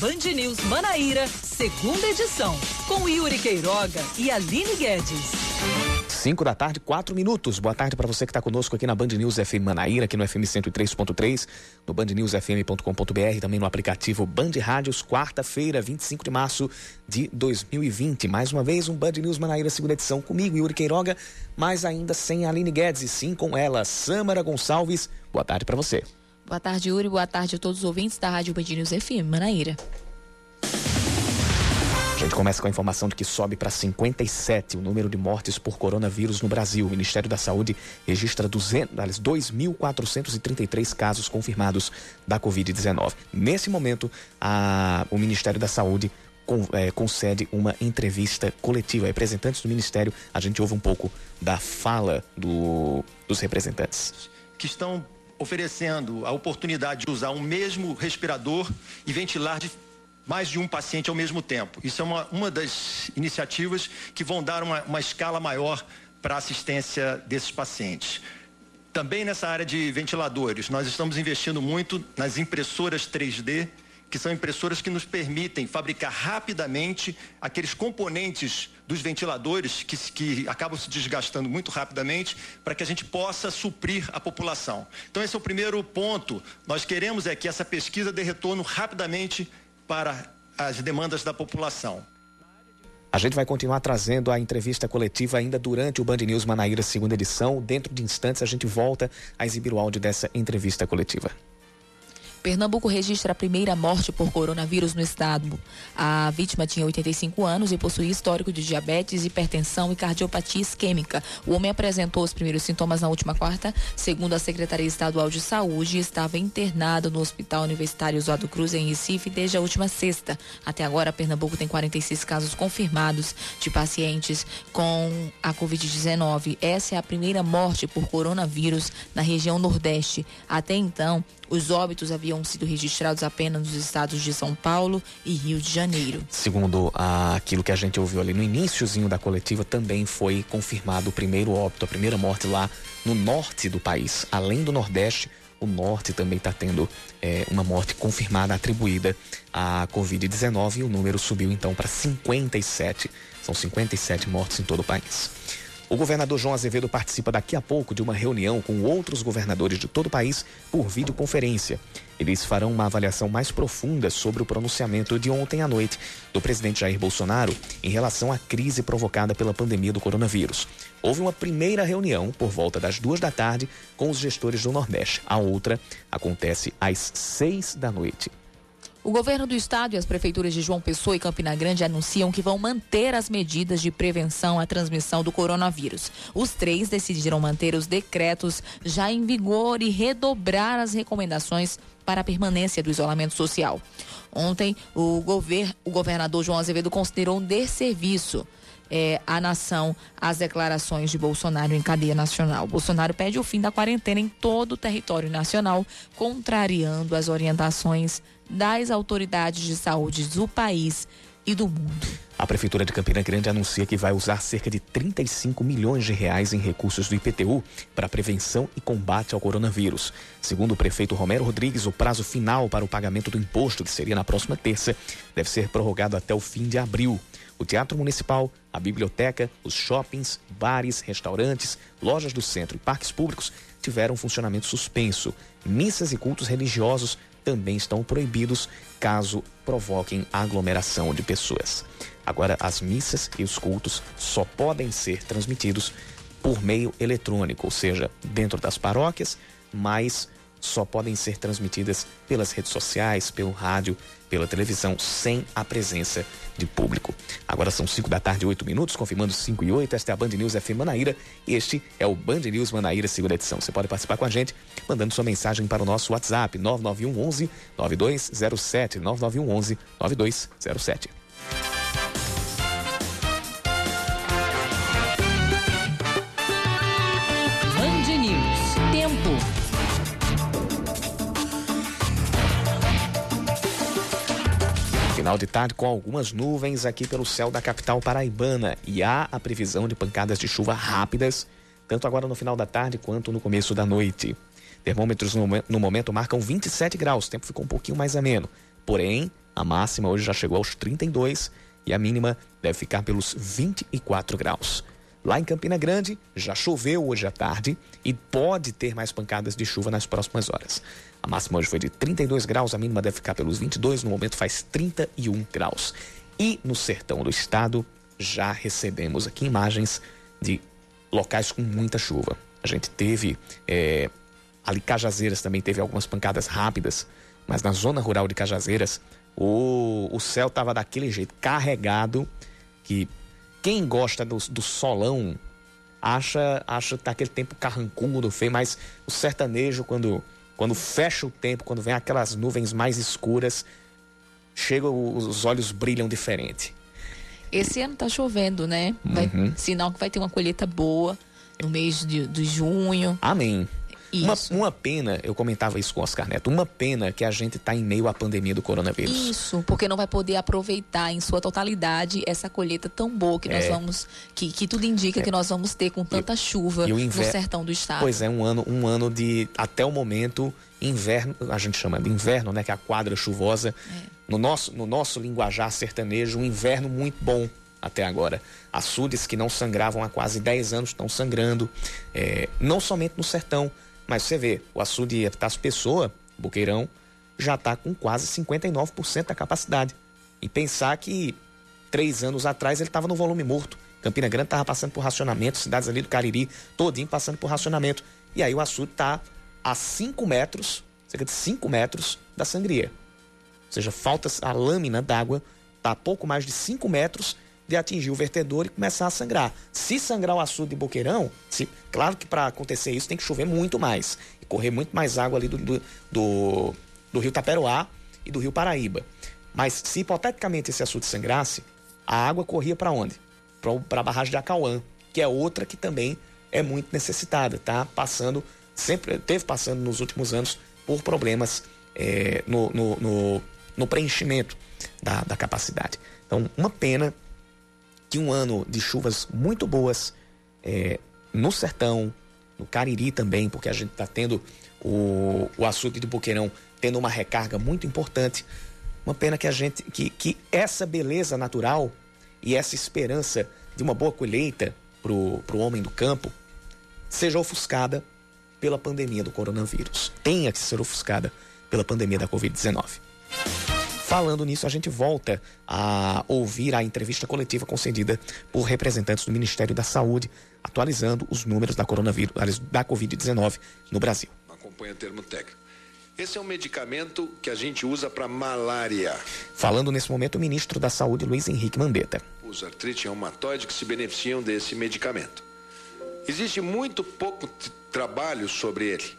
Band News Manaíra, segunda edição, com Yuri Queiroga e Aline Guedes. 5 da tarde, 4 minutos. Boa tarde para você que está conosco aqui na Band News FM Manaíra, aqui no FM 103.3, no bandnewsfm.com.br, também no aplicativo Band Rádios, quarta-feira, 25 de março de 2020. Mais uma vez, um Band News Manaíra, segunda edição, comigo, Yuri Queiroga, mas ainda sem Aline Guedes, e sim com ela, Sâmara Gonçalves. Boa tarde para você. Boa tarde, Yuri. Boa tarde a todos os ouvintes da Rádio Band News FM, Manaíra. A gente começa com a informação de que sobe para 57 o número de mortes por coronavírus no Brasil. O Ministério da Saúde registra 2.433 casos confirmados da Covid-19. Nesse momento, a, o Ministério da Saúde com, é, concede uma entrevista coletiva. Representantes do Ministério, a gente ouve um pouco da fala do, dos representantes. Que estão oferecendo a oportunidade de usar um mesmo respirador e ventilar de mais de um paciente ao mesmo tempo. Isso é uma, uma das iniciativas que vão dar uma, uma escala maior para a assistência desses pacientes. Também nessa área de ventiladores, nós estamos investindo muito nas impressoras 3D que são impressoras que nos permitem fabricar rapidamente aqueles componentes dos ventiladores que, que acabam se desgastando muito rapidamente para que a gente possa suprir a população. Então esse é o primeiro ponto. Nós queremos é que essa pesquisa dê retorno rapidamente para as demandas da população. A gente vai continuar trazendo a entrevista coletiva ainda durante o Band News Manaíra segunda edição. Dentro de instantes a gente volta a exibir o áudio dessa entrevista coletiva. Pernambuco registra a primeira morte por coronavírus no estado. A vítima tinha 85 anos e possuía histórico de diabetes, hipertensão e cardiopatia isquêmica. O homem apresentou os primeiros sintomas na última quarta. Segundo a Secretaria Estadual de Saúde, estava internado no Hospital Universitário Oswaldo Cruz, em Recife, desde a última sexta. Até agora, Pernambuco tem 46 casos confirmados de pacientes com a Covid-19. Essa é a primeira morte por coronavírus na região Nordeste. Até então, os óbitos haviam sido registrados apenas nos estados de São Paulo e Rio de Janeiro. Segundo aquilo que a gente ouviu ali no iníciozinho da coletiva, também foi confirmado o primeiro óbito, a primeira morte lá no norte do país. Além do Nordeste, o norte também está tendo é, uma morte confirmada atribuída à Covid-19 e o número subiu então para 57. São 57 mortes em todo o país. O governador João Azevedo participa daqui a pouco de uma reunião com outros governadores de todo o país por videoconferência. Eles farão uma avaliação mais profunda sobre o pronunciamento de ontem à noite do presidente Jair Bolsonaro em relação à crise provocada pela pandemia do coronavírus. Houve uma primeira reunião por volta das duas da tarde com os gestores do Nordeste. A outra acontece às seis da noite. O governo do estado e as prefeituras de João Pessoa e Campina Grande anunciam que vão manter as medidas de prevenção à transmissão do coronavírus. Os três decidiram manter os decretos já em vigor e redobrar as recomendações para a permanência do isolamento social. Ontem, o, gover o governador João Azevedo considerou um desserviço é, a nação as declarações de Bolsonaro em cadeia nacional. Bolsonaro pede o fim da quarentena em todo o território nacional, contrariando as orientações das autoridades de saúde do país e do mundo. A Prefeitura de Campina Grande anuncia que vai usar cerca de 35 milhões de reais em recursos do IPTU para prevenção e combate ao coronavírus. Segundo o prefeito Romero Rodrigues, o prazo final para o pagamento do imposto, que seria na próxima terça, deve ser prorrogado até o fim de abril. O Teatro Municipal, a biblioteca, os shoppings, bares, restaurantes, lojas do centro e parques públicos tiveram funcionamento suspenso. Missas e cultos religiosos também estão proibidos caso provoquem aglomeração de pessoas. Agora, as missas e os cultos só podem ser transmitidos por meio eletrônico, ou seja, dentro das paróquias, mas só podem ser transmitidas pelas redes sociais, pelo rádio, pela televisão, sem a presença de público. Agora são 5 da tarde, 8 minutos, confirmando 5 e 8. Esta é a Band News FM Manaíra e este é o Band News Manaíra, segunda edição. Você pode participar com a gente mandando sua mensagem para o nosso WhatsApp 991 11 9207 991 11 9207. Final de tarde com algumas nuvens aqui pelo céu da capital paraibana e há a previsão de pancadas de chuva rápidas, tanto agora no final da tarde quanto no começo da noite. Termômetros no, momento marcam 27 graus, o tempo ficou um pouquinho mais ameno. Porém, A máxima hoje já chegou aos 32 e a mínima deve ficar pelos 24 graus. Lá em Campina Grande, já choveu hoje à tarde e pode ter mais pancadas de chuva nas próximas horas. A máxima hoje foi de 32 graus, a mínima deve ficar pelos 22, no momento faz 31 graus. E no sertão do estado, já recebemos aqui imagens de locais com muita chuva. A gente teve, é, ali Cajazeiras também teve algumas pancadas rápidas, mas na zona rural de Cajazeiras, o, o céu estava daquele jeito, carregado, que quem gosta do, do solão acha acha tá aquele tempo carrancudo, feio, mas o sertanejo, quando, quando fecha o tempo, quando vem aquelas nuvens mais escuras, chega, os olhos brilham diferente. Esse ano tá chovendo, né? Vai, uhum. Sinal que vai ter uma colheita boa no mês de, de junho. Amém. Uma, uma, pena, eu comentava isso com o Oscar Neto, uma pena que a gente está em meio à pandemia do coronavírus. Isso, porque não vai poder aproveitar em sua totalidade essa colheita tão boa que nós é. vamos, que, que tudo indica é. que nós vamos ter com tanta e, chuva e inver... no sertão do estado. Pois é, um ano, um ano de, até o momento, inverno, a gente chama de inverno, né, que é a quadra chuvosa. É. No, nosso, no nosso linguajar sertanejo, um inverno muito bom até agora. Açudes que não sangravam há quase 10 anos estão sangrando, é, não somente no sertão, mas você vê, o açude Epitácio Pessoa, Boqueirão, já está com quase 59% da capacidade. E pensar que três anos atrás ele estava no volume morto. Campina Grande estava passando por racionamento, cidades ali do Cariri, todinho passando por racionamento. E aí o açude está a 5 metros, cerca de 5 metros da sangria. Ou seja, falta a lâmina d'água, está a pouco mais de 5 metros de atingir o vertedor e começar a sangrar. Se sangrar o açude de Boqueirão, se, claro que para acontecer isso tem que chover muito mais e correr muito mais água ali do, do, do, do rio Taperoá e do rio Paraíba. Mas se hipoteticamente esse açude sangrasse, a água corria para onde? Para a barragem de Acauã, que é outra que também é muito necessitada, tá? Passando, sempre teve passando nos últimos anos por problemas é, no, no, no, no, preenchimento da, da capacidade. Então, uma pena que um ano de chuvas muito boas é, no sertão, no Cariri também, porque a gente está tendo o, o açude do Boqueirão tendo uma recarga muito importante. Uma pena que a gente que, que essa beleza natural e essa esperança de uma boa colheita para o homem do campo seja ofuscada pela pandemia do coronavírus. Tenha que ser ofuscada pela pandemia da Covid-19. Falando nisso, a gente volta a ouvir a entrevista coletiva concedida por representantes do Ministério da Saúde, atualizando os números da coronavírus, da Covid-19 no Brasil. Acompanha o termo técnico. Esse é um medicamento que a gente usa para malária. Falando nesse momento, o ministro da Saúde, Luiz Henrique Mandetta. Os artrite reumatoide que se beneficiam desse medicamento. Existe muito pouco trabalho sobre ele.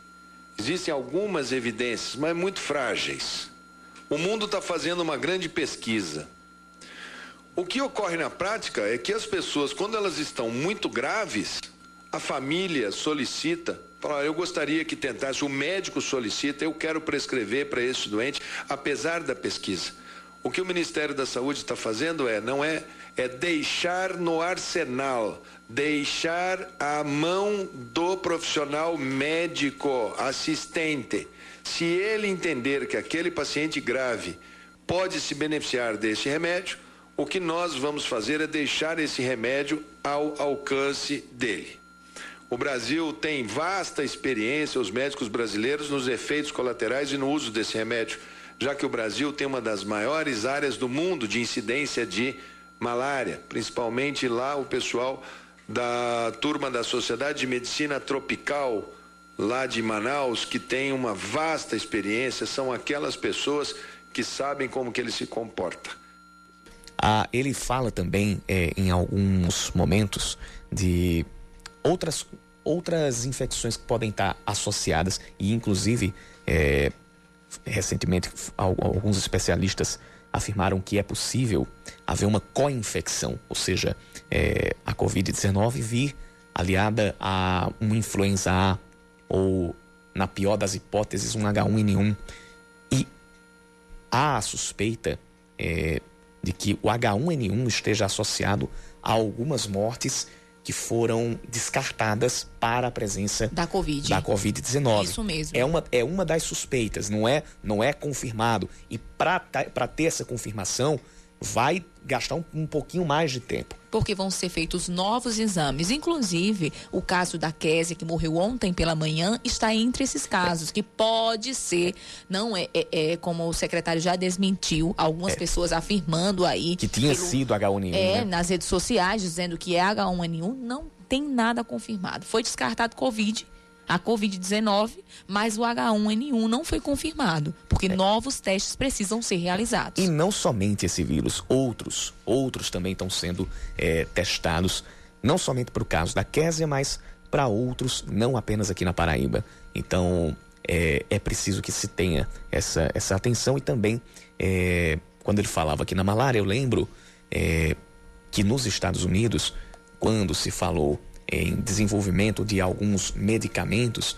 Existem algumas evidências, mas muito frágeis. O mundo está fazendo uma grande pesquisa. O que ocorre na prática é que as pessoas, quando elas estão muito graves, a família solicita, fala, eu gostaria que tentasse, o médico solicita, eu quero prescrever para esse doente, apesar da pesquisa. O que o Ministério da Saúde está fazendo é, não é, é deixar no arsenal, deixar à mão do profissional médico assistente se ele entender que aquele paciente grave pode se beneficiar desse remédio, o que nós vamos fazer é deixar esse remédio ao alcance dele. O Brasil tem vasta experiência, os médicos brasileiros, nos efeitos colaterais e no uso desse remédio, já que o Brasil tem uma das maiores áreas do mundo de incidência de malária, principalmente lá o pessoal da turma da Sociedade de Medicina Tropical lá de Manaus que tem uma vasta experiência, são aquelas pessoas que sabem como que ele se comporta. Ah, ele fala também é, em alguns momentos de outras, outras infecções que podem estar associadas e inclusive é, recentemente alguns especialistas afirmaram que é possível haver uma co-infecção, ou seja, é, a Covid-19 vir aliada a uma influenza A ou, na pior das hipóteses, um H1N1. E há a suspeita é, de que o H1N1 esteja associado a algumas mortes que foram descartadas para a presença da Covid. Da COVID-19. Isso mesmo. É uma, é uma das suspeitas, não é, não é confirmado. E para ter essa confirmação, vai gastar um, um, pouquinho mais de tempo. Porque vão ser feitos novos exames. Inclusive, o caso da Késia, que morreu ontem pela manhã, está entre esses casos, que pode ser, não é, é, é como o secretário já desmentiu, algumas é. pessoas afirmando aí. Que tinha pelo, sido H1N1. É, né? nas redes sociais, dizendo que é H1N1, não tem nada confirmado. Foi descartado Covid a Covid-19, mas o H1N1 não foi confirmado, porque é. novos testes precisam ser realizados. E não somente esse vírus, outros, outros também estão sendo é, testados, não somente para o caso da Késia, mas para outros, não apenas aqui na Paraíba. Então, é, é preciso que se tenha essa, essa atenção e também, é, quando ele falava aqui na malária, eu lembro é, que nos Estados Unidos, quando se falou em desenvolvimento de alguns medicamentos,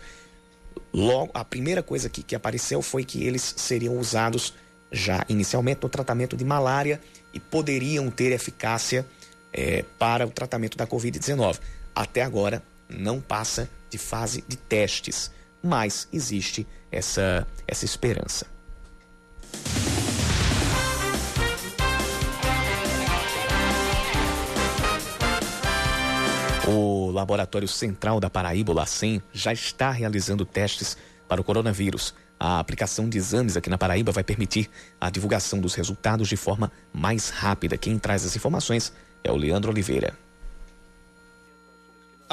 logo a primeira coisa que, que apareceu foi que eles seriam usados já inicialmente no tratamento de malária e poderiam ter eficácia é, para o tratamento da Covid-19. Até agora não passa de fase de testes, mas existe essa, essa esperança. O Laboratório Central da Paraíba, o LACEN, já está realizando testes para o coronavírus. A aplicação de exames aqui na Paraíba vai permitir a divulgação dos resultados de forma mais rápida. Quem traz as informações é o Leandro Oliveira.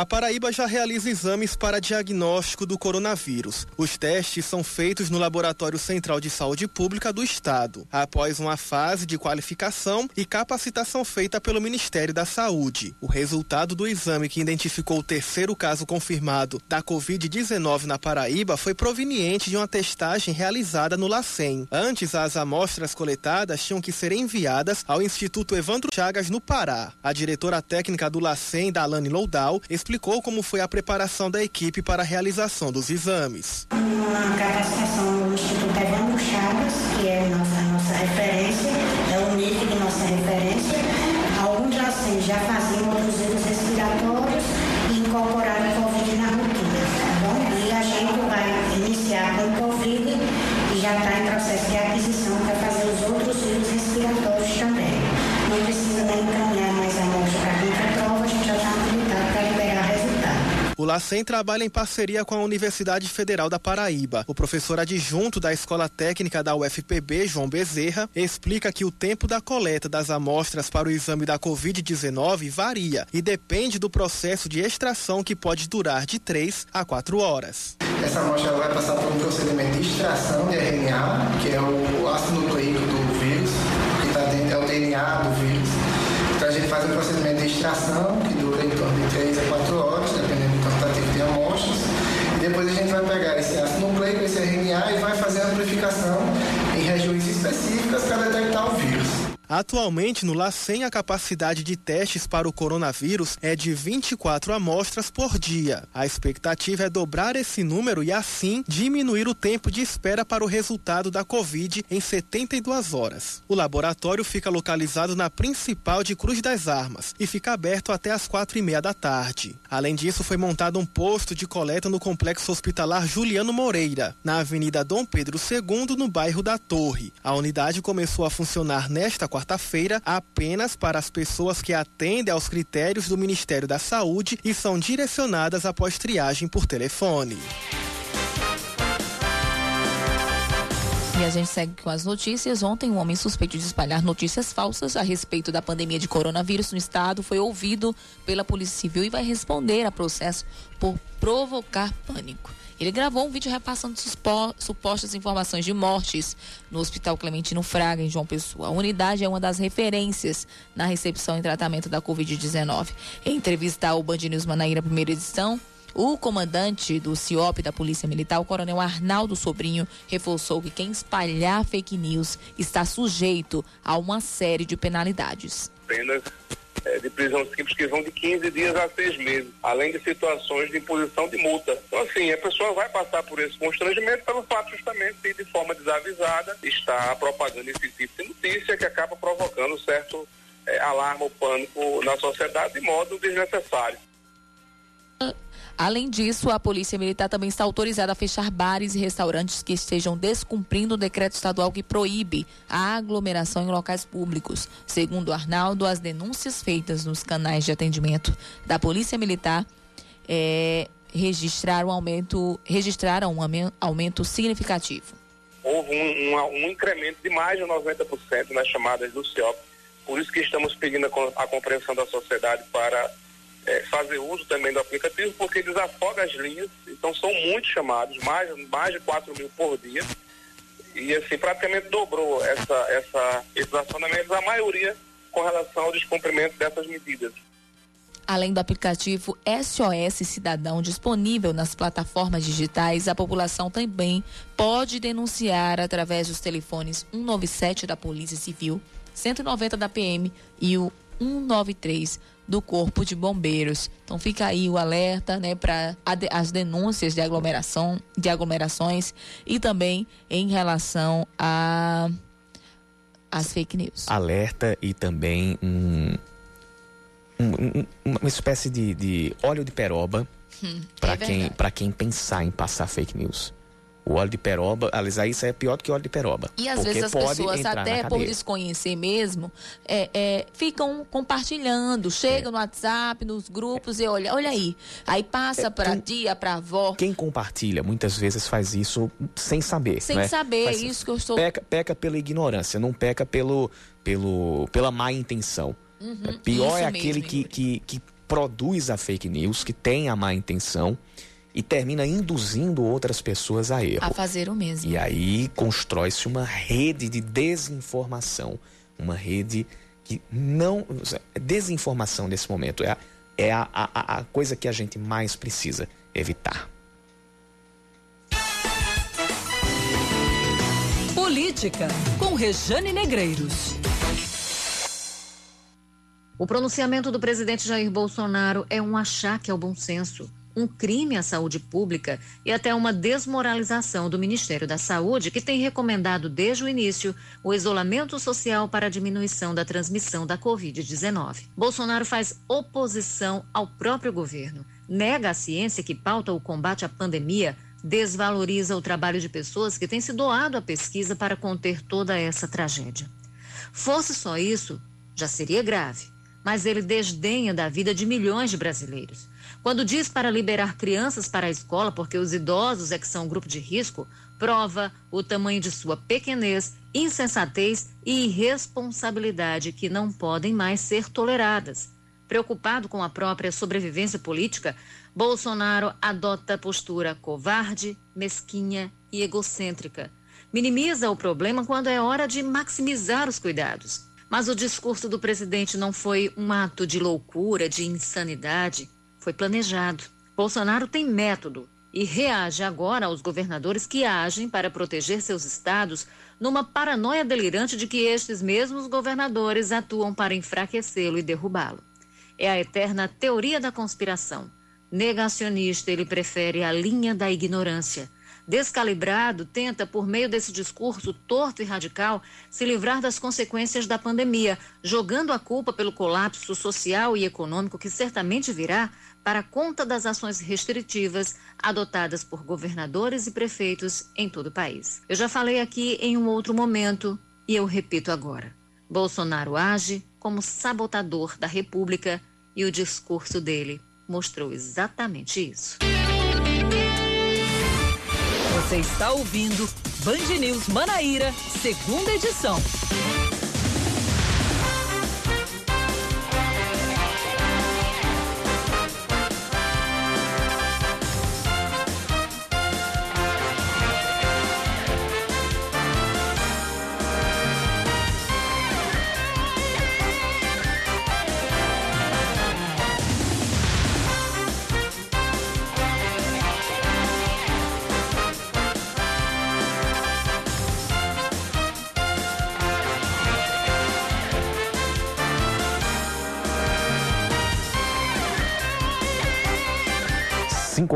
A Paraíba já realiza exames para diagnóstico do coronavírus. Os testes são feitos no Laboratório Central de Saúde Pública do Estado, após uma fase de qualificação e capacitação feita pelo Ministério da Saúde. O resultado do exame que identificou o terceiro caso confirmado da Covid-19 na Paraíba foi proveniente de uma testagem realizada no LACEN. Antes, as amostras coletadas tinham que ser enviadas ao Instituto Evandro Chagas, no Pará. A diretora técnica do LACEN, Dalane Loudal, explicou explicou como foi a preparação da equipe para a realização dos exames. Uma capacitação Instituto Evandro Chagas, que é a nossa, a nossa referência, o LACEN trabalha em parceria com a Universidade Federal da Paraíba. O professor adjunto da Escola Técnica da UFPB, João Bezerra, explica que o tempo da coleta das amostras para o exame da Covid-19 varia e depende do processo de extração que pode durar de 3 a 4 horas. Essa amostra vai passar por um procedimento de extração de RNA, que é o ácido nucleico do vírus, que está dentro, é o DNA do vírus. Então a gente faz um procedimento de extração Atualmente, no LACEN, a capacidade de testes para o coronavírus é de 24 amostras por dia. A expectativa é dobrar esse número e, assim, diminuir o tempo de espera para o resultado da Covid em 72 horas. O laboratório fica localizado na principal de Cruz das Armas e fica aberto até as quatro e meia da tarde. Além disso, foi montado um posto de coleta no complexo hospitalar Juliano Moreira, na Avenida Dom Pedro II, no bairro da Torre. A unidade começou a funcionar nesta quarta quarta-feira apenas para as pessoas que atendem aos critérios do Ministério da Saúde e são direcionadas após triagem por telefone. E a gente segue com as notícias. Ontem, um homem suspeito de espalhar notícias falsas a respeito da pandemia de coronavírus no estado foi ouvido pela Polícia Civil e vai responder a processo por provocar pânico. Ele gravou um vídeo repassando supostas informações de mortes no Hospital Clementino Fraga, em João Pessoa. A unidade é uma das referências na recepção e tratamento da Covid-19. Em entrevista ao Band News Manaíra, primeira edição, o comandante do CIOP da Polícia Militar, o coronel Arnaldo Sobrinho, reforçou que quem espalhar fake news está sujeito a uma série de penalidades. Apenas é, de prisão simples que vão de 15 dias a 6 meses, além de situações de imposição de multa. Então, assim, a pessoa vai passar por esse constrangimento pelo fato justamente de, de forma desavisada, estar propagando esse tipo de notícia que acaba provocando certo é, alarma o pânico na sociedade de modo desnecessário. Além disso, a Polícia Militar também está autorizada a fechar bares e restaurantes que estejam descumprindo o decreto estadual que proíbe a aglomeração em locais públicos. Segundo Arnaldo, as denúncias feitas nos canais de atendimento da Polícia Militar é, registraram, um aumento, registraram um aumento significativo. Houve um, um, um incremento de mais de 90% nas chamadas do CIOP. Por isso que estamos pedindo a, a compreensão da sociedade para é, fazer uso também do aplicativo, porque desafoga as linhas, então são muitos chamados, mais, mais de 4 mil por dia, e assim, praticamente dobrou essa, essa, esses acionamentos, a maioria com relação ao descumprimento dessas medidas. Além do aplicativo SOS Cidadão disponível nas plataformas digitais, a população também pode denunciar através dos telefones 197 da Polícia Civil, 190 da PM e o 193 do Corpo de Bombeiros. Então fica aí o alerta, né, para as denúncias de aglomeração, de aglomerações e também em relação a as fake news. Alerta e também um, um, uma espécie de, de óleo de peroba hum, para é quem para quem pensar em passar fake news. O óleo de peroba, aliás, isso é pior do que óleo de peroba. E às vezes as pessoas, até por desconhecer mesmo, é, é, ficam compartilhando, chegam é. no WhatsApp, nos grupos e olha, olha aí. Aí passa é, para tia, para avó. Quem compartilha muitas vezes faz isso sem saber. Sem né? saber, faz, isso que eu estou. Peca, peca pela ignorância, não peca pelo, pelo, pela má intenção. Uhum, pior é aquele que, que, que produz a fake news, que tem a má intenção e termina induzindo outras pessoas a erro. A fazer o mesmo. E aí constrói-se uma rede de desinformação, uma rede que não. Desinformação nesse momento é a, é a, a, a coisa que a gente mais precisa evitar. Política, com Rejane Negreiros. O pronunciamento do presidente Jair Bolsonaro é um achaque ao bom senso um crime à saúde pública e até uma desmoralização do Ministério da Saúde, que tem recomendado desde o início o isolamento social para a diminuição da transmissão da Covid-19. Bolsonaro faz oposição ao próprio governo, nega a ciência que pauta o combate à pandemia, desvaloriza o trabalho de pessoas que têm se doado à pesquisa para conter toda essa tragédia. Fosse só isso, já seria grave, mas ele desdenha da vida de milhões de brasileiros. Quando diz para liberar crianças para a escola porque os idosos é que são grupo de risco, prova o tamanho de sua pequenez, insensatez e irresponsabilidade que não podem mais ser toleradas. Preocupado com a própria sobrevivência política, Bolsonaro adota postura covarde, mesquinha e egocêntrica. Minimiza o problema quando é hora de maximizar os cuidados. Mas o discurso do presidente não foi um ato de loucura, de insanidade foi planejado. Bolsonaro tem método e reage agora aos governadores que agem para proteger seus estados numa paranoia delirante de que estes mesmos governadores atuam para enfraquecê-lo e derrubá-lo. É a eterna teoria da conspiração. Negacionista, ele prefere a linha da ignorância descalibrado, tenta, por meio desse discurso torto e radical, se livrar das consequências da pandemia, jogando a culpa pelo colapso social e econômico que certamente virá para conta das ações restritivas adotadas por governadores e prefeitos em todo o país. Eu já falei aqui em um outro momento e eu repito agora. Bolsonaro age como sabotador da República e o discurso dele mostrou exatamente isso. Você está ouvindo Band News Manaíra, segunda edição.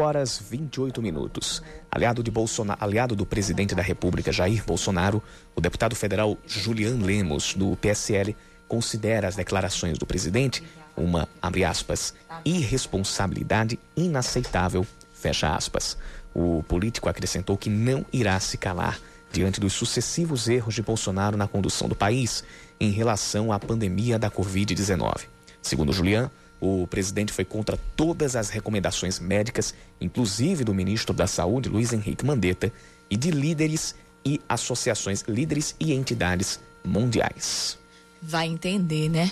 Horas 28 minutos. Aliado, de Bolsonaro, aliado do presidente da República, Jair Bolsonaro, o deputado federal Julian Lemos, do PSL, considera as declarações do presidente uma, abre aspas, irresponsabilidade inaceitável, fecha aspas. O político acrescentou que não irá se calar diante dos sucessivos erros de Bolsonaro na condução do país em relação à pandemia da Covid-19. Segundo Julian, o presidente foi contra todas as recomendações médicas, inclusive do ministro da Saúde, Luiz Henrique Mandetta, e de líderes e associações, líderes e entidades mundiais. Vai entender, né?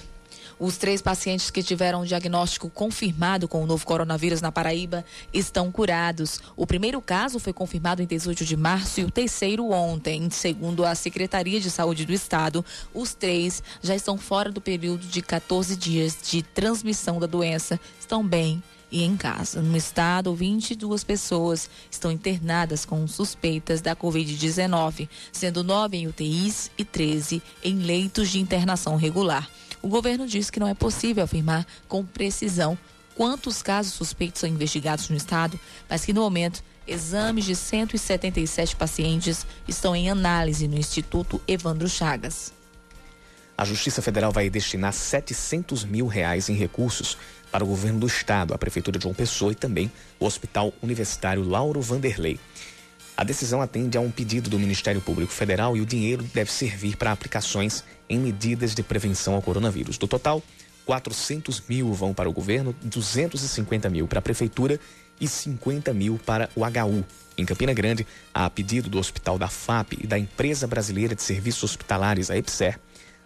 Os três pacientes que tiveram o diagnóstico confirmado com o novo coronavírus na Paraíba estão curados. O primeiro caso foi confirmado em 18 de março e o terceiro ontem. Segundo a Secretaria de Saúde do Estado, os três já estão fora do período de 14 dias de transmissão da doença. Estão bem e em casa. No estado, 22 pessoas estão internadas com suspeitas da Covid-19, sendo nove em UTIs e 13 em leitos de internação regular. O governo diz que não é possível afirmar com precisão quantos casos suspeitos são investigados no estado, mas que no momento exames de 177 pacientes estão em análise no Instituto Evandro Chagas. A Justiça Federal vai destinar 700 mil reais em recursos para o governo do estado, a Prefeitura de João Pessoa e também o Hospital Universitário Lauro Vanderlei. A decisão atende a um pedido do Ministério Público Federal e o dinheiro deve servir para aplicações em medidas de prevenção ao coronavírus. Do total, 400 mil vão para o governo, 250 mil para a prefeitura e 50 mil para o HU. Em Campina Grande, a pedido do Hospital da FAP e da Empresa Brasileira de Serviços Hospitalares, a EPSER,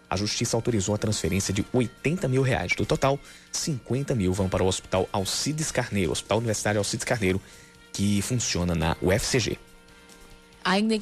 a Justiça autorizou a transferência de 80 mil reais. Do total, 50 mil vão para o Hospital Alcides Carneiro, Hospital Universitário Alcides Carneiro, que funciona na UFCG. Ainda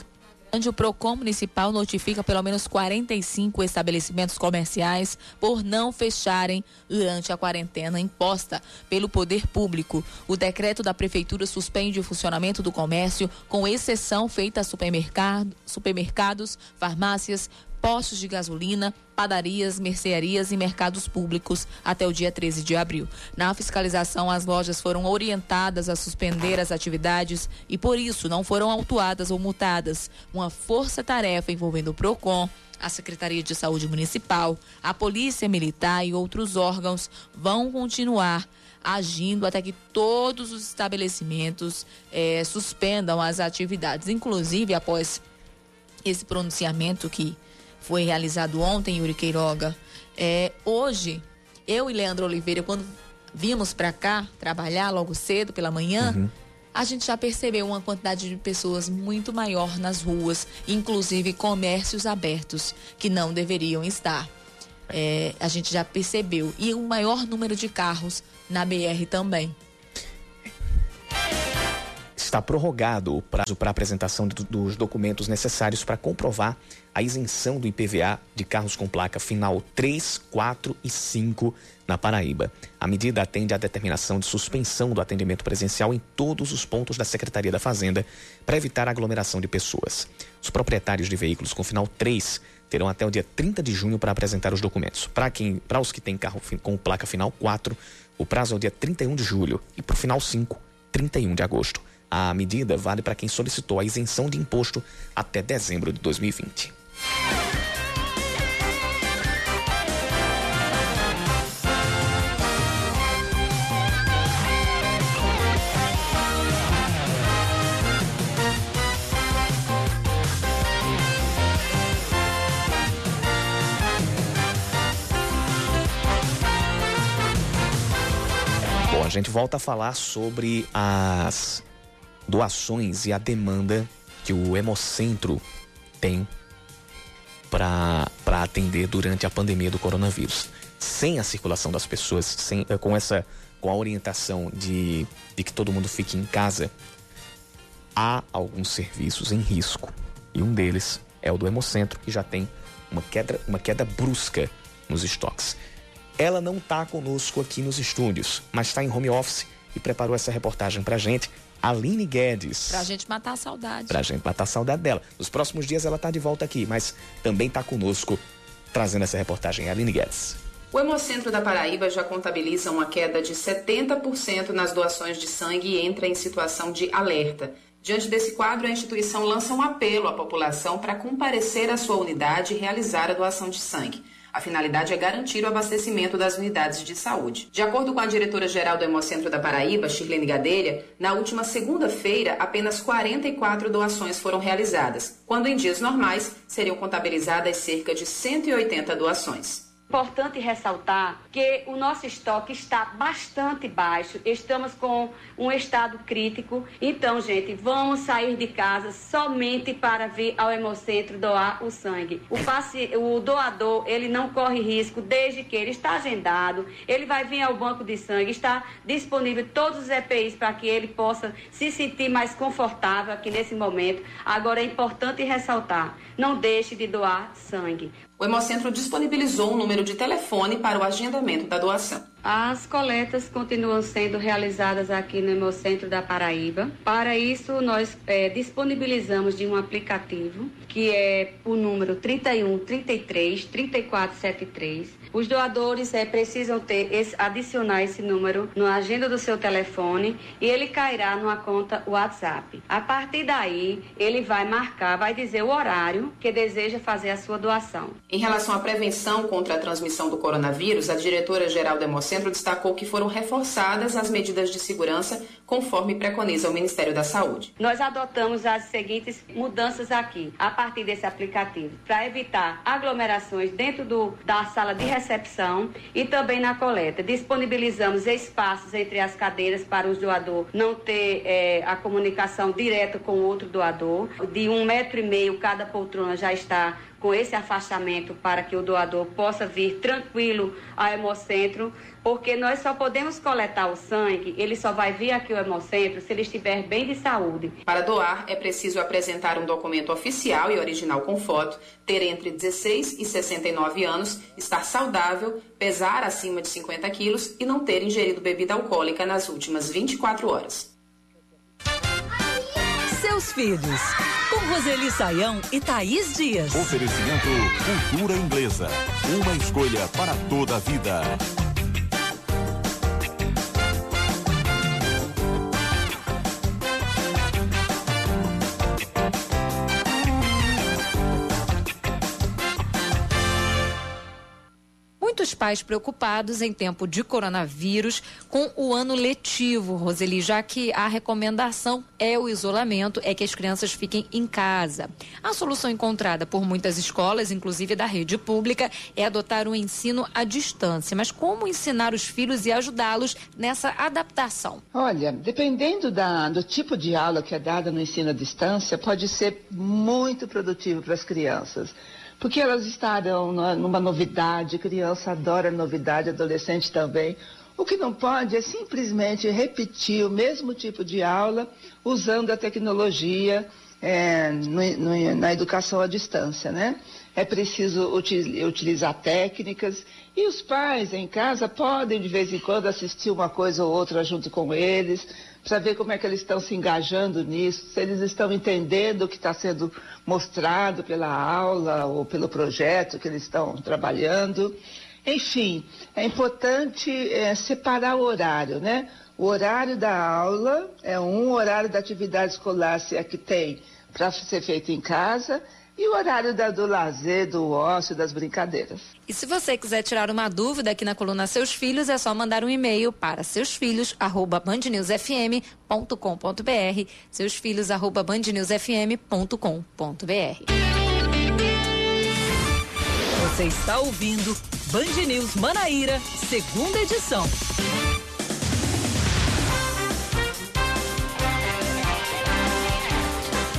o PROCON municipal notifica pelo menos 45 estabelecimentos comerciais por não fecharem durante a quarentena imposta pelo poder público. O decreto da prefeitura suspende o funcionamento do comércio, com exceção feita a supermercado, supermercados, farmácias, postos de gasolina, padarias, mercearias e mercados públicos até o dia 13 de abril. Na fiscalização, as lojas foram orientadas a suspender as atividades e, por isso, não foram autuadas ou multadas. Uma força-tarefa envolvendo o PROCON, a Secretaria de Saúde Municipal, a Polícia Militar e outros órgãos vão continuar agindo até que todos os estabelecimentos eh, suspendam as atividades. Inclusive, após esse pronunciamento que foi realizado ontem, Yuri Queiroga. É, hoje, eu e Leandro Oliveira, quando vimos para cá trabalhar logo cedo pela manhã, uhum. a gente já percebeu uma quantidade de pessoas muito maior nas ruas, inclusive comércios abertos que não deveriam estar. É, a gente já percebeu. E um maior número de carros na BR também está prorrogado o prazo para apresentação dos documentos necessários para comprovar a isenção do IPVA de carros com placa final 3, 4 e 5 na Paraíba. A medida atende à determinação de suspensão do atendimento presencial em todos os pontos da Secretaria da Fazenda para evitar a aglomeração de pessoas. Os proprietários de veículos com final 3 terão até o dia 30 de junho para apresentar os documentos. Para quem, para os que têm carro com placa final 4, o prazo é o dia 31 de julho e para o final 5, 31 de agosto. A medida vale para quem solicitou a isenção de imposto até dezembro de 2020. Bom, a gente volta a falar sobre as doações e a demanda que o Hemocentro tem para atender durante a pandemia do coronavírus. Sem a circulação das pessoas, sem, eh, com essa com a orientação de, de que todo mundo fique em casa, há alguns serviços em risco. E um deles é o do Hemocentro, que já tem uma queda, uma queda brusca nos estoques. Ela não está conosco aqui nos estúdios, mas está em home office e preparou essa reportagem para gente. Aline Guedes. Pra gente matar a saudade. Pra gente matar a saudade dela. Nos próximos dias ela tá de volta aqui, mas também tá conosco trazendo essa reportagem. Aline Guedes. O Hemocentro da Paraíba já contabiliza uma queda de 70% nas doações de sangue e entra em situação de alerta. Diante desse quadro, a instituição lança um apelo à população para comparecer à sua unidade e realizar a doação de sangue. A finalidade é garantir o abastecimento das unidades de saúde. De acordo com a diretora-geral do Hemocentro da Paraíba, Shirlene Gadelha, na última segunda-feira, apenas 44 doações foram realizadas, quando em dias normais seriam contabilizadas cerca de 180 doações. Importante ressaltar que o nosso estoque está bastante baixo, estamos com um estado crítico. Então, gente, vamos sair de casa somente para vir ao Hemocentro doar o sangue. O, paci... o doador, ele não corre risco desde que ele está agendado, ele vai vir ao banco de sangue, está disponível todos os EPIs para que ele possa se sentir mais confortável aqui nesse momento. Agora, é importante ressaltar, não deixe de doar sangue. O Hemocentro disponibilizou um número de telefone para o agendamento da doação. As coletas continuam sendo realizadas aqui no Hemocentro da Paraíba. Para isso, nós é, disponibilizamos de um aplicativo que é o número 31 33 3473 os doadores é, precisam ter esse, adicionar esse número na agenda do seu telefone e ele cairá numa conta WhatsApp. A partir daí, ele vai marcar, vai dizer o horário que deseja fazer a sua doação. Em relação à prevenção contra a transmissão do coronavírus, a diretora-geral do Hemocentro destacou que foram reforçadas as medidas de segurança conforme preconiza o Ministério da Saúde. Nós adotamos as seguintes mudanças aqui, a partir desse aplicativo, para evitar aglomerações dentro do, da sala de recepção e também na coleta. Disponibilizamos espaços entre as cadeiras para o doador não ter é, a comunicação direta com o outro doador. De um metro e meio cada poltrona já está com esse afastamento para que o doador possa vir tranquilo ao hemocentro, porque nós só podemos coletar o sangue, ele só vai vir aqui ao hemocentro se ele estiver bem de saúde. Para doar, é preciso apresentar um documento oficial e original com foto, ter entre 16 e 69 anos, estar saudável, pesar acima de 50 quilos e não ter ingerido bebida alcoólica nas últimas 24 horas. Seus filhos com Roseli Saião e Thaís Dias. Oferecimento Cultura Inglesa. Uma escolha para toda a vida. Muitos pais preocupados em tempo de coronavírus com o ano letivo, Roseli, já que a recomendação é o isolamento, é que as crianças fiquem em casa. A solução encontrada por muitas escolas, inclusive da rede pública, é adotar um ensino à distância. Mas como ensinar os filhos e ajudá-los nessa adaptação? Olha, dependendo da, do tipo de aula que é dada no ensino à distância, pode ser muito produtivo para as crianças porque elas estarão numa novidade, criança adora novidade, adolescente também. O que não pode é simplesmente repetir o mesmo tipo de aula usando a tecnologia é, no, no, na educação à distância, né? É preciso utilizar técnicas e os pais em casa podem de vez em quando assistir uma coisa ou outra junto com eles, para ver como é que eles estão se engajando nisso, se eles estão entendendo o que está sendo mostrado pela aula ou pelo projeto que eles estão trabalhando. Enfim, é importante é, separar o horário, né? O horário da aula é um, o horário da atividade escolar, se é que tem, para ser feito em casa, e o horário da, do lazer, do ócio, das brincadeiras. E se você quiser tirar uma dúvida aqui na coluna Seus Filhos, é só mandar um e-mail para seusfilhos@bandnewsfm.com.br, seusfilhos@bandnewsfm.com.br. Você está ouvindo Band News Manaíra, segunda edição.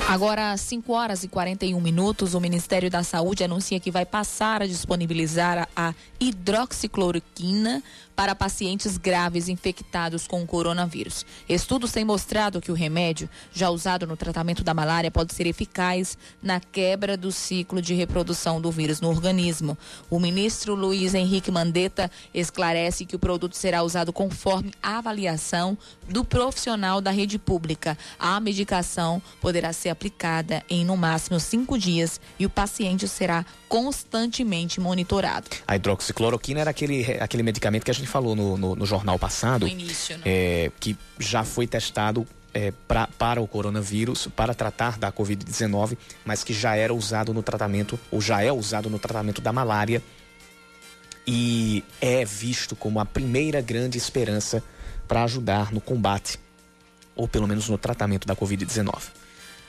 Agora, às 5 horas e 41 minutos, o Ministério da Saúde anuncia que vai passar a disponibilizar a hidroxicloroquina para pacientes graves infectados com o coronavírus. Estudos têm mostrado que o remédio, já usado no tratamento da malária, pode ser eficaz na quebra do ciclo de reprodução do vírus no organismo. O ministro Luiz Henrique Mandetta esclarece que o produto será usado conforme a avaliação do profissional da rede pública. A medicação poderá ser aplicada em no máximo cinco dias e o paciente será constantemente monitorado. A hidroxicloroquina era aquele, aquele medicamento que a gente falou no, no, no jornal passado, no início, né? é, que já foi testado é, pra, para o coronavírus, para tratar da Covid-19, mas que já era usado no tratamento, ou já é usado no tratamento da malária e é visto como a primeira grande esperança para ajudar no combate, ou pelo menos no tratamento da Covid-19.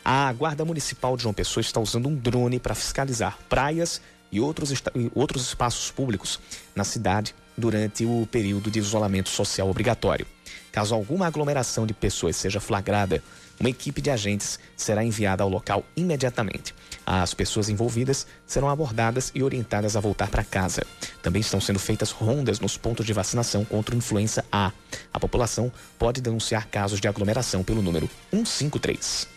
A Guarda Municipal de João Pessoa está usando um drone para fiscalizar praias e outros, outros espaços públicos na cidade durante o período de isolamento social obrigatório. Caso alguma aglomeração de pessoas seja flagrada, uma equipe de agentes será enviada ao local imediatamente. As pessoas envolvidas serão abordadas e orientadas a voltar para casa. Também estão sendo feitas rondas nos pontos de vacinação contra influenza A. A população pode denunciar casos de aglomeração pelo número 153.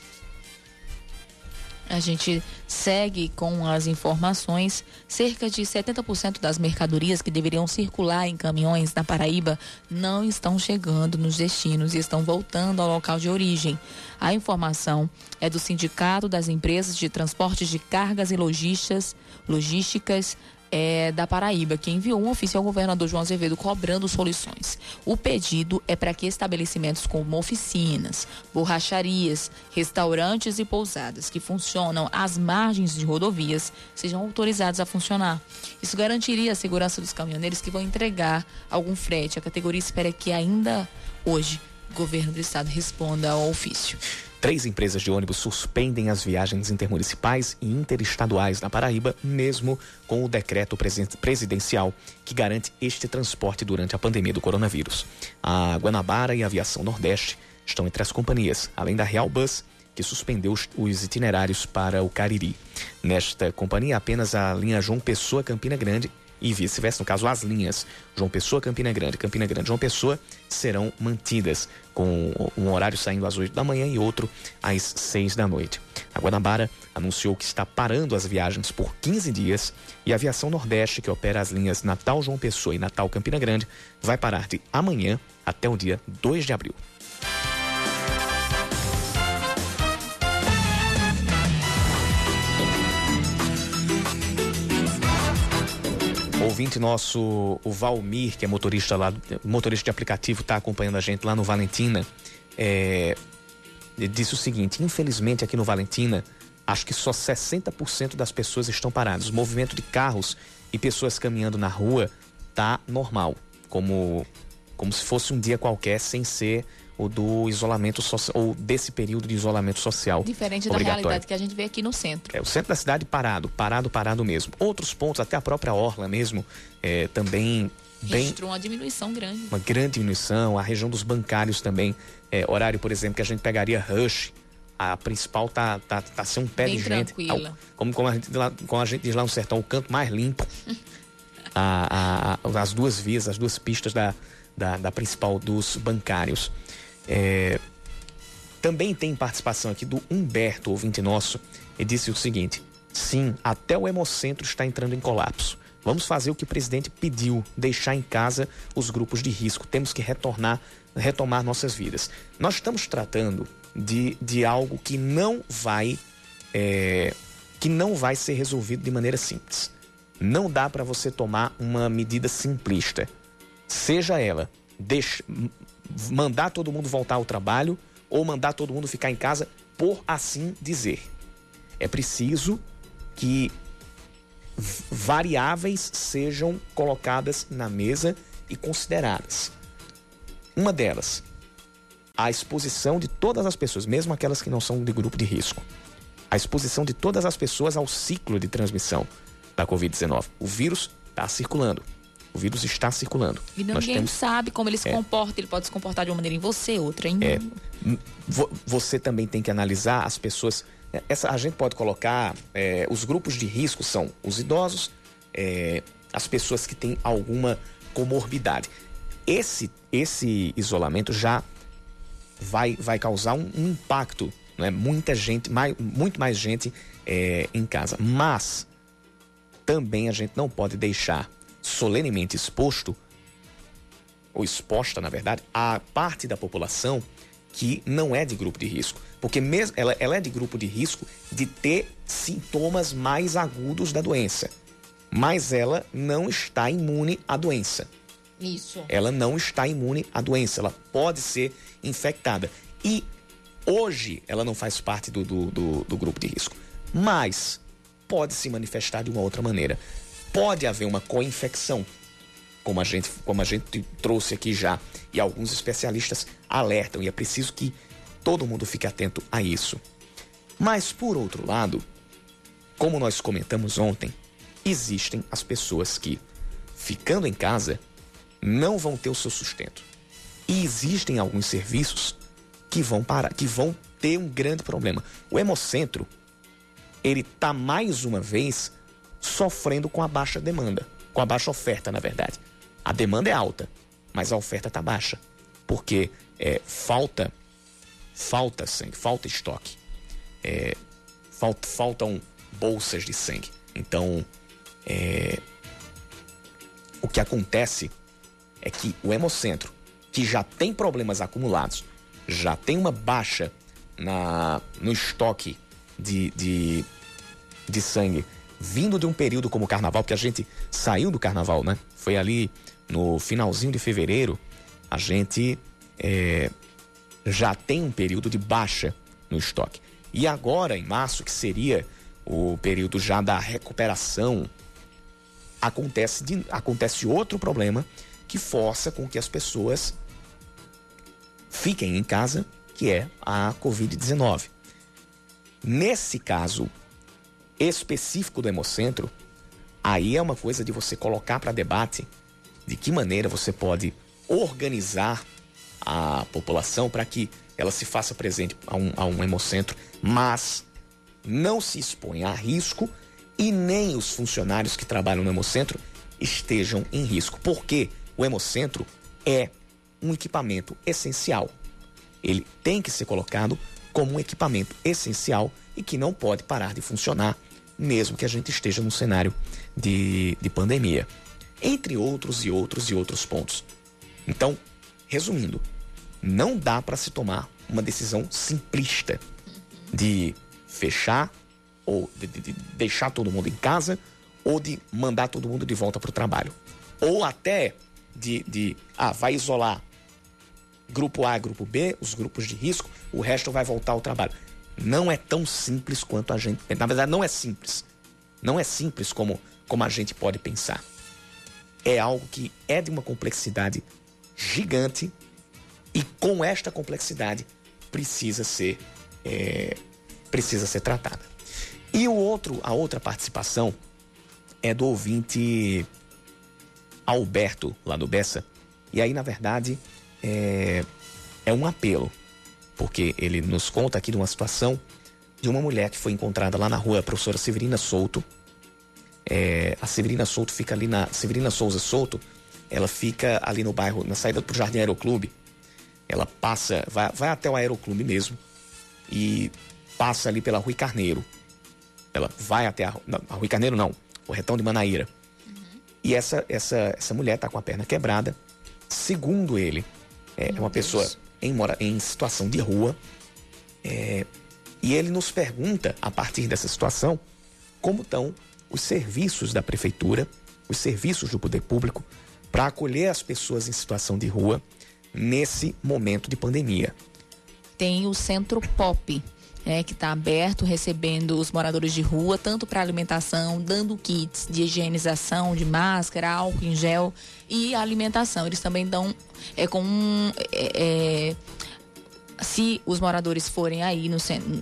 A gente segue com as informações. Cerca de 70% das mercadorias que deveriam circular em caminhões na Paraíba não estão chegando nos destinos e estão voltando ao local de origem. A informação é do Sindicato das Empresas de Transportes de Cargas e Logísticas, logísticas é, da Paraíba, que enviou um ofício ao governador João Azevedo cobrando soluções. O pedido é para que estabelecimentos como oficinas, borracharias, restaurantes e pousadas que funcionam às margens de rodovias sejam autorizados a funcionar. Isso garantiria a segurança dos caminhoneiros que vão entregar algum frete. A categoria espera que ainda hoje o governo do estado responda ao ofício. Três empresas de ônibus suspendem as viagens intermunicipais e interestaduais na Paraíba, mesmo com o decreto presidencial que garante este transporte durante a pandemia do coronavírus. A Guanabara e a Aviação Nordeste estão entre as companhias, além da Real Bus, que suspendeu os itinerários para o Cariri. Nesta companhia, apenas a linha João Pessoa Campina Grande e vice-versa, no caso as linhas João Pessoa, Campina Grande, Campina Grande, João Pessoa, serão mantidas com um horário saindo às 8 da manhã e outro às 6 da noite. A Guanabara anunciou que está parando as viagens por 15 dias e a Aviação Nordeste, que opera as linhas Natal João Pessoa e Natal Campina Grande, vai parar de amanhã até o dia 2 de abril. Ouvinte nosso, o Valmir, que é motorista lá, motorista de aplicativo, está acompanhando a gente lá no Valentina, é, disse o seguinte: infelizmente aqui no Valentina, acho que só 60% das pessoas estão paradas. O movimento de carros e pessoas caminhando na rua tá normal, como, como se fosse um dia qualquer, sem ser ou do isolamento social, ou desse período de isolamento social. Diferente da realidade que a gente vê aqui no centro. É, o centro da cidade parado, parado, parado mesmo. Outros pontos, até a própria Orla mesmo, é, também bem. Registrou uma diminuição grande. Uma grande diminuição. A região dos bancários também. É, horário, por exemplo, que a gente pegaria rush. A principal tá, tá, tá sem um pé bem de gente. Tranquila. Como, como, a gente, como a gente diz lá no sertão, o canto mais limpo. a, a, as duas vias, as duas pistas da, da, da principal dos bancários. É, também tem participação aqui do Humberto, ouvinte nosso, e disse o seguinte: sim, até o Hemocentro está entrando em colapso. Vamos fazer o que o presidente pediu, deixar em casa os grupos de risco. Temos que retornar, retomar nossas vidas. Nós estamos tratando de, de algo que não vai é, que não vai ser resolvido de maneira simples. Não dá para você tomar uma medida simplista. Seja ela mandar todo mundo voltar ao trabalho ou mandar todo mundo ficar em casa, por assim dizer. É preciso que variáveis sejam colocadas na mesa e consideradas. Uma delas, a exposição de todas as pessoas, mesmo aquelas que não são de grupo de risco. A exposição de todas as pessoas ao ciclo de transmissão da Covid-19. O vírus está circulando. O vírus está circulando. E ninguém temos... sabe como ele se é. comporta. Ele pode se comportar de uma maneira em você, outra em. É. Você também tem que analisar as pessoas. É, essa, a gente pode colocar. É, os grupos de risco são os idosos, é, as pessoas que têm alguma comorbidade. Esse, esse isolamento já vai, vai causar um, um impacto. Né? Muita gente, mais, muito mais gente é, em casa. Mas também a gente não pode deixar solenemente exposto, ou exposta, na verdade, a parte da população que não é de grupo de risco. Porque mesmo ela, ela é de grupo de risco de ter sintomas mais agudos da doença. Mas ela não está imune à doença. Isso. Ela não está imune à doença. Ela pode ser infectada. E Hoje ela não faz parte do, do, do, do grupo de risco, mas pode se manifestar de uma outra maneira. Pode haver uma co-infecção, como a gente, como a gente trouxe aqui já, e alguns especialistas alertam, e é preciso que todo mundo fique atento a isso. Mas, por outro lado, como nós comentamos ontem, existem as pessoas que, ficando em casa, não vão ter o seu sustento. E existem alguns serviços que vão parar, que vão ter um grande problema. O Hemocentro, ele tá mais uma vez sofrendo com a baixa demanda, com a baixa oferta, na verdade. A demanda é alta, mas a oferta tá baixa, porque é, falta falta sangue, falta estoque, é, falta, faltam bolsas de sangue. Então, é, o que acontece é que o Hemocentro, que já tem problemas acumulados, já tem uma baixa na, no estoque de, de, de sangue vindo de um período como o carnaval, porque a gente saiu do carnaval, né? Foi ali no finalzinho de fevereiro, a gente é, já tem um período de baixa no estoque. E agora, em março, que seria o período já da recuperação, acontece, de, acontece outro problema que força com que as pessoas fiquem em casa, que é a Covid-19. Nesse caso específico do Hemocentro, aí é uma coisa de você colocar para debate de que maneira você pode organizar a população para que ela se faça presente a um, a um hemocentro, mas não se exponha a risco e nem os funcionários que trabalham no hemocentro estejam em risco, porque o hemocentro é um equipamento essencial. Ele tem que ser colocado como um equipamento essencial e que não pode parar de funcionar, mesmo que a gente esteja num cenário de, de pandemia. Entre outros e outros e outros pontos. Então, resumindo, não dá para se tomar uma decisão simplista de fechar ou de, de, de, deixar todo mundo em casa ou de mandar todo mundo de volta para o trabalho. Ou até de, de, ah, vai isolar grupo A, grupo B, os grupos de risco, o resto vai voltar ao trabalho. Não é tão simples quanto a gente. Na verdade, não é simples. Não é simples como, como a gente pode pensar. É algo que é de uma complexidade gigante e com esta complexidade precisa ser é, precisa ser tratada. E o outro, a outra participação é do ouvinte Alberto lá do Bessa. E aí, na verdade, é, é um apelo, porque ele nos conta aqui de uma situação de uma mulher que foi encontrada lá na rua, a professora Severina Souto. É, a Severina Souto fica ali na. Severina Souza Souto, ela fica ali no bairro, na saída pro Jardim Aeroclube. Ela passa, vai, vai até o Aeroclube mesmo e passa ali pela Rui Carneiro. Ela vai até a, não, a Rui Carneiro, não, o Retão de Manaíra. Uhum. E essa, essa, essa mulher tá com a perna quebrada. Segundo ele, é, uma pessoa em, mora, em situação de rua. É, e ele nos pergunta, a partir dessa situação, como estão os serviços da prefeitura, os serviços do poder público, para acolher as pessoas em situação de rua nesse momento de pandemia. Tem o Centro Pop. É, que está aberto, recebendo os moradores de rua, tanto para alimentação, dando kits de higienização, de máscara, álcool em gel e alimentação. Eles também dão é, com é, é, se os moradores forem aí no,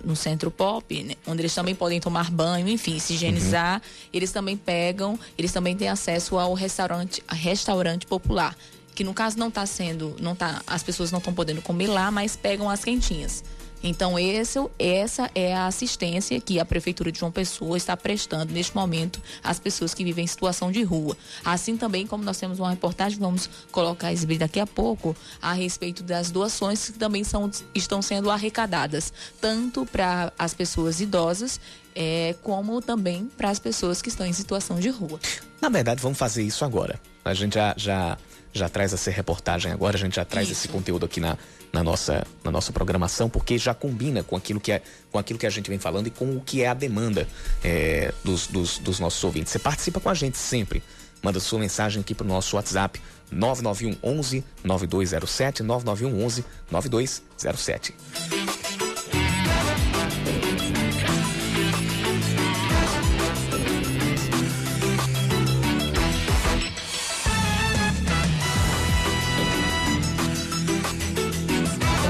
no centro pop, né, onde eles também podem tomar banho, enfim, se higienizar, uhum. eles também pegam, eles também têm acesso ao restaurante, restaurante popular que no caso não está sendo, não tá, as pessoas não estão podendo comer lá, mas pegam as quentinhas. Então, esse, essa é a assistência que a Prefeitura de João Pessoa está prestando neste momento às pessoas que vivem em situação de rua. Assim também como nós temos uma reportagem, vamos colocar exibir daqui a pouco, a respeito das doações que também são, estão sendo arrecadadas, tanto para as pessoas idosas, é, como também para as pessoas que estão em situação de rua. Na verdade, vamos fazer isso agora. A gente já, já já traz essa reportagem agora, a gente já traz Isso. esse conteúdo aqui na, na, nossa, na nossa programação, porque já combina com aquilo que, é, com aquilo que a gente vem falando e com o que é a demanda é, dos, dos, dos nossos ouvintes. Você participa com a gente sempre. Manda sua mensagem aqui para o nosso WhatsApp 991 11 9207 991 11 9207.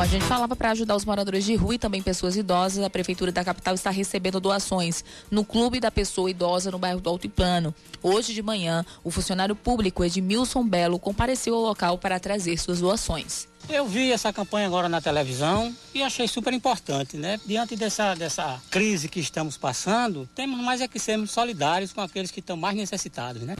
Gente falava para ajudar os moradores de rua e também pessoas idosas. A Prefeitura da capital está recebendo doações no Clube da Pessoa Idosa no bairro do Altiplano. Hoje de manhã, o funcionário público Edmilson Belo compareceu ao local para trazer suas doações. Eu vi essa campanha agora na televisão e achei super importante, né? Diante dessa, dessa crise que estamos passando, temos mais é que sermos solidários com aqueles que estão mais necessitados, né?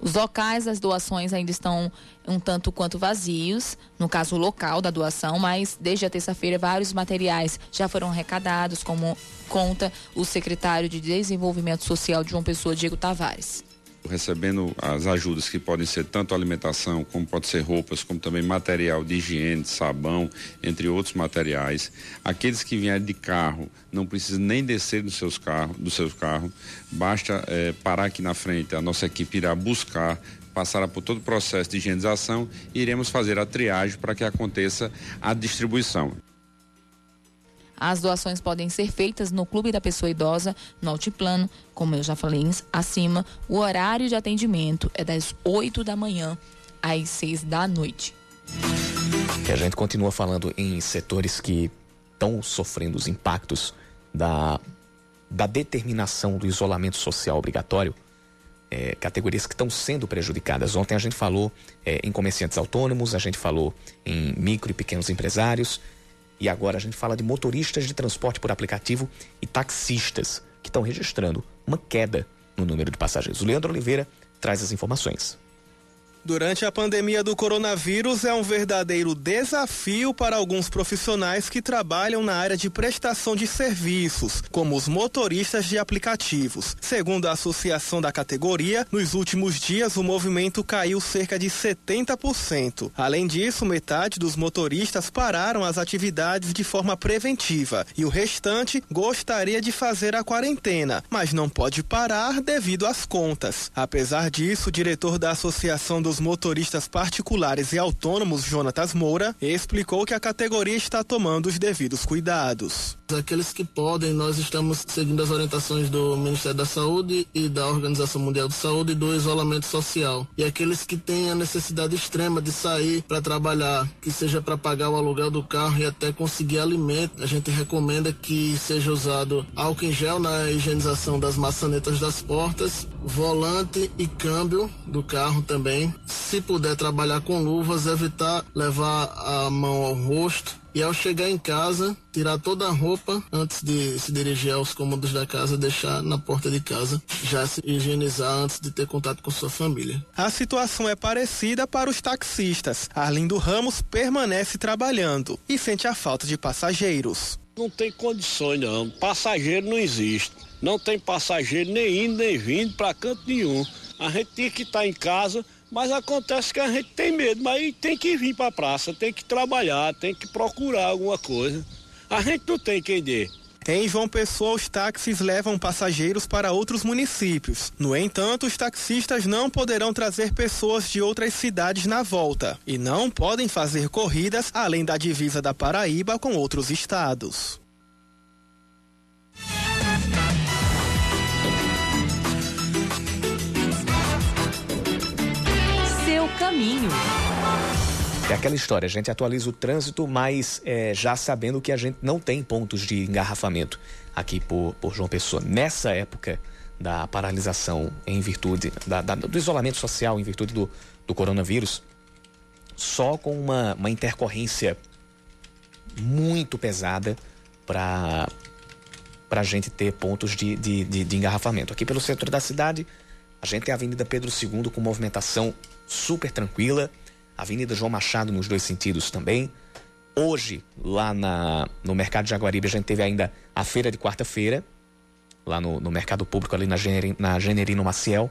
Os locais das doações ainda estão um tanto quanto vazios, no caso o local da doação, mas desde a terça-feira vários materiais já foram arrecadados, como conta o secretário de Desenvolvimento Social de João Pessoa, Diego Tavares recebendo as ajudas que podem ser tanto alimentação, como pode ser roupas, como também material de higiene, sabão, entre outros materiais. Aqueles que vierem de carro não precisam nem descer dos seus carros, do seu carro, basta é, parar aqui na frente, a nossa equipe irá buscar passará por todo o processo de higienização e iremos fazer a triagem para que aconteça a distribuição. As doações podem ser feitas no Clube da Pessoa Idosa, no Altiplano, como eu já falei acima. O horário de atendimento é das 8 da manhã às 6 da noite. E a gente continua falando em setores que estão sofrendo os impactos da, da determinação do isolamento social obrigatório. É, categorias que estão sendo prejudicadas. Ontem a gente falou é, em comerciantes autônomos, a gente falou em micro e pequenos empresários, e agora a gente fala de motoristas de transporte por aplicativo e taxistas que estão registrando uma queda no número de passageiros. O Leandro Oliveira traz as informações. Durante a pandemia do coronavírus, é um verdadeiro desafio para alguns profissionais que trabalham na área de prestação de serviços, como os motoristas de aplicativos. Segundo a associação da categoria, nos últimos dias o movimento caiu cerca de 70%. Além disso, metade dos motoristas pararam as atividades de forma preventiva e o restante gostaria de fazer a quarentena, mas não pode parar devido às contas. Apesar disso, o diretor da Associação dos motoristas particulares e autônomos, Jonatas Moura, explicou que a categoria está tomando os devidos cuidados. Aqueles que podem, nós estamos seguindo as orientações do Ministério da Saúde e da Organização Mundial de Saúde e do isolamento social. E aqueles que têm a necessidade extrema de sair para trabalhar, que seja para pagar o aluguel do carro e até conseguir alimento, a gente recomenda que seja usado álcool em gel na higienização das maçanetas das portas, volante e câmbio do carro também. Se puder trabalhar com luvas, evitar levar a mão ao rosto e ao chegar em casa, tirar toda a roupa antes de se dirigir aos cômodos da casa, deixar na porta de casa, já se higienizar antes de ter contato com sua família. A situação é parecida para os taxistas. Arlindo Ramos permanece trabalhando e sente a falta de passageiros. Não tem condições não, passageiro não existe. Não tem passageiro nem indo nem vindo para canto nenhum. A gente tem que estar tá em casa mas acontece que a gente tem medo, mas tem que vir para a praça, tem que trabalhar, tem que procurar alguma coisa. A gente não tem quem dê. Em João Pessoa, os táxis levam passageiros para outros municípios. No entanto, os taxistas não poderão trazer pessoas de outras cidades na volta e não podem fazer corridas além da divisa da Paraíba com outros estados. Caminho. É aquela história, a gente atualiza o trânsito, mas é, já sabendo que a gente não tem pontos de engarrafamento aqui por, por João Pessoa. Nessa época da paralisação em virtude da, da, do isolamento social, em virtude do, do coronavírus, só com uma, uma intercorrência muito pesada para a gente ter pontos de, de, de, de engarrafamento. Aqui pelo centro da cidade, a gente tem a Avenida Pedro II com movimentação super tranquila. Avenida João Machado nos dois sentidos também. Hoje, lá na, no Mercado de Jaguaribe, a gente teve ainda a feira de quarta-feira, lá no, no, Mercado Público, ali na, Generi, na Generino Maciel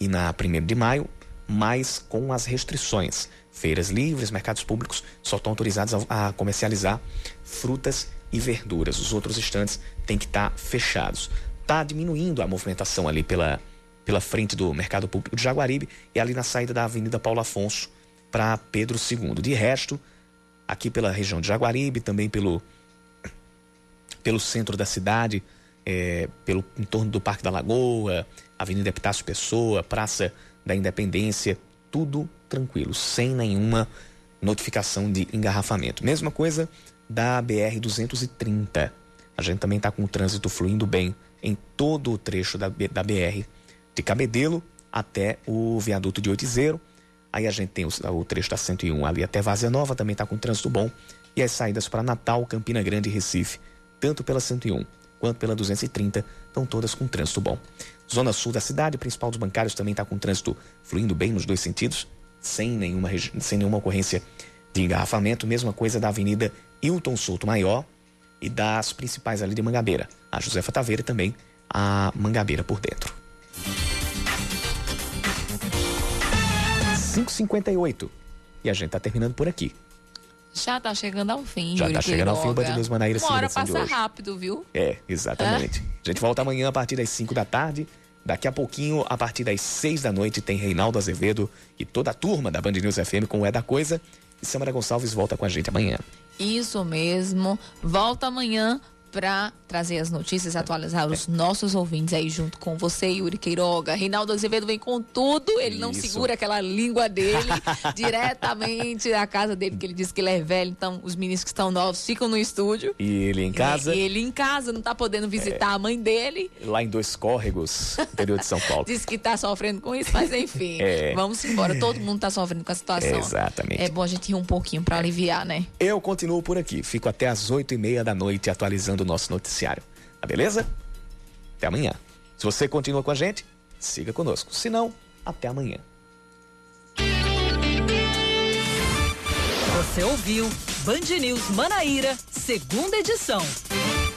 e na 1 de maio, mas com as restrições. Feiras livres, mercados públicos só estão autorizados a, a comercializar frutas e verduras. Os outros estantes têm que estar tá fechados. Está diminuindo a movimentação ali pela, pela frente do Mercado Público de Jaguaribe e ali na saída da Avenida Paulo Afonso para Pedro II. De resto, aqui pela região de Jaguaribe, também pelo, pelo centro da cidade, é, pelo entorno do Parque da Lagoa, Avenida Epitácio Pessoa, Praça da Independência, tudo tranquilo, sem nenhuma notificação de engarrafamento. Mesma coisa da BR-230. A gente também está com o trânsito fluindo bem em todo o trecho da, da BR, de Cabedelo até o viaduto de Oitizeiro. Aí a gente tem o, o trecho da 101 ali até Vazia Nova, também está com trânsito bom. E as saídas para Natal, Campina Grande e Recife, tanto pela 101 quanto pela 230, estão todas com trânsito bom. Zona sul da cidade, principal dos bancários também está com trânsito fluindo bem nos dois sentidos, sem nenhuma, sem nenhuma ocorrência de engarrafamento. Mesma coisa da Avenida Hilton Souto Maior e das principais ali de Mangabeira. A Josefa Taveira também a Mangabeira por dentro. 5h58. E a gente está terminando por aqui. Já tá chegando ao fim, Já tá chegando ao fim o Band News Manaíra Uma hora passa rápido, viu? É, exatamente. É? A gente volta amanhã a partir das 5 da tarde. Daqui a pouquinho, a partir das 6 da noite, tem Reinaldo Azevedo e toda a turma da Band News FM com o É da Coisa. E Samara Gonçalves volta com a gente amanhã. Isso mesmo. Volta amanhã para trazer as notícias, atualizar os nossos ouvintes aí junto com você, Yuri Queiroga. Reinaldo Azevedo vem com tudo, ele Isso. não segura aquela língua dele diretamente da casa dele, que ele disse que ele é velho, então os meninos que estão novos ficam no estúdio. E ele em casa? E ele em casa, não tá podendo visitar é. a mãe dele. Lá em Dois Córregos, interior de São Paulo. Diz que tá sofrendo com isso, mas enfim, é. vamos embora. Todo mundo tá sofrendo com a situação. É exatamente. É bom a gente rir um pouquinho para aliviar, né? Eu continuo por aqui, fico até as oito e meia da noite atualizando o nosso noticiário. Tá beleza? Até amanhã. Se você continua com a gente, siga conosco. Se não, até amanhã. Você ouviu Band News Manaíra, segunda edição.